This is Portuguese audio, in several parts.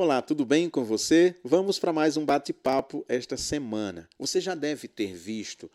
Olá, tudo bem com você? Vamos para mais um bate-papo esta semana. Você já deve ter visto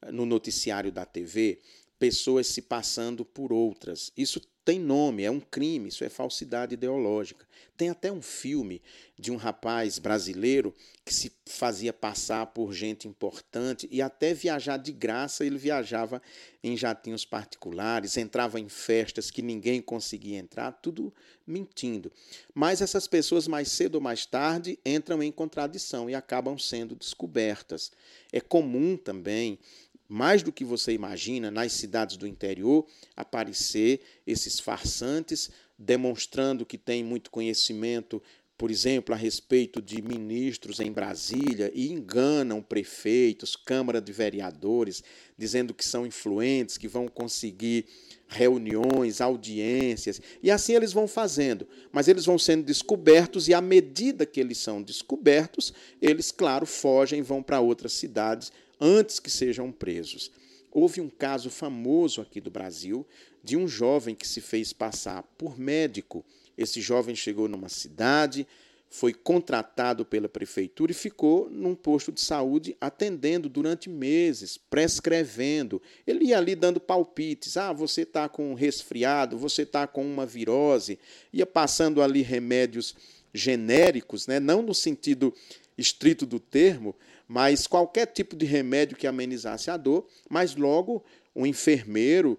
eh, no noticiário da TV pessoas se passando por outras. Isso tem nome, é um crime, isso é falsidade ideológica. Tem até um filme de um rapaz brasileiro que se fazia passar por gente importante e até viajar de graça, ele viajava em jatinhos particulares, entrava em festas que ninguém conseguia entrar, tudo mentindo. Mas essas pessoas, mais cedo ou mais tarde, entram em contradição e acabam sendo descobertas. É comum também mais do que você imagina, nas cidades do interior, aparecer esses farsantes demonstrando que têm muito conhecimento, por exemplo, a respeito de ministros em Brasília e enganam prefeitos, Câmara de Vereadores, dizendo que são influentes, que vão conseguir reuniões, audiências, e assim eles vão fazendo, mas eles vão sendo descobertos e à medida que eles são descobertos, eles, claro, fogem, vão para outras cidades antes que sejam presos. Houve um caso famoso aqui do Brasil de um jovem que se fez passar por médico. Esse jovem chegou numa cidade, foi contratado pela prefeitura e ficou num posto de saúde atendendo durante meses, prescrevendo. Ele ia ali dando palpites. Ah, você está com um resfriado, você está com uma virose. Ia passando ali remédios genéricos, né? não no sentido estrito do termo, mas qualquer tipo de remédio que amenizasse a dor, mas logo o enfermeiro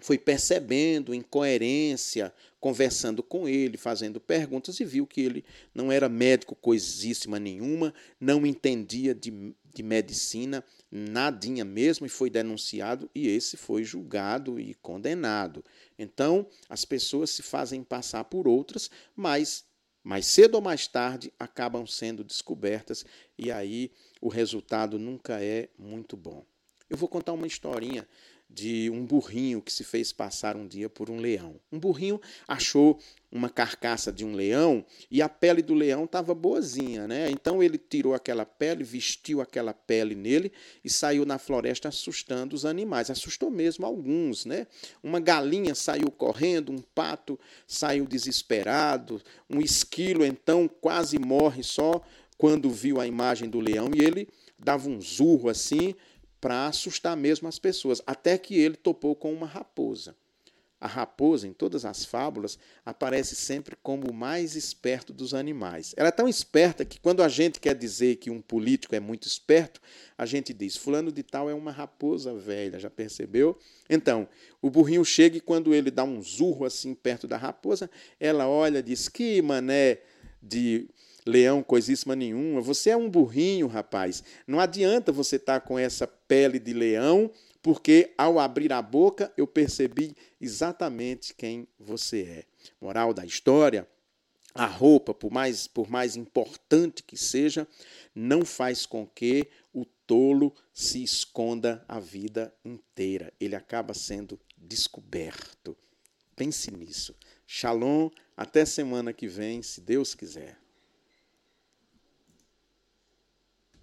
foi percebendo incoerência, conversando com ele, fazendo perguntas e viu que ele não era médico coisíssima nenhuma, não entendia de, de medicina nadinha mesmo e foi denunciado e esse foi julgado e condenado. Então, as pessoas se fazem passar por outras, mas mais cedo ou mais tarde acabam sendo descobertas e aí o resultado nunca é muito bom. Eu vou contar uma historinha de um burrinho que se fez passar um dia por um leão. Um burrinho achou uma carcaça de um leão e a pele do leão estava boazinha, né? Então ele tirou aquela pele, vestiu aquela pele nele e saiu na floresta assustando os animais. Assustou mesmo alguns, né? Uma galinha saiu correndo, um pato saiu desesperado, um esquilo então quase morre só quando viu a imagem do leão e ele dava um zurro assim para assustar mesmo as pessoas, até que ele topou com uma raposa. A raposa, em todas as fábulas, aparece sempre como o mais esperto dos animais. Ela é tão esperta que, quando a gente quer dizer que um político é muito esperto, a gente diz: Fulano de Tal é uma raposa velha, já percebeu? Então, o burrinho chega e, quando ele dá um zurro assim perto da raposa, ela olha e diz: Que mané de leão coisíssima nenhuma. Você é um burrinho, rapaz. Não adianta você estar tá com essa pele de leão, porque ao abrir a boca eu percebi exatamente quem você é. Moral da história: a roupa, por mais, por mais importante que seja, não faz com que o tolo se esconda a vida inteira. Ele acaba sendo descoberto. Pense nisso. Shalom, até semana que vem, se Deus quiser.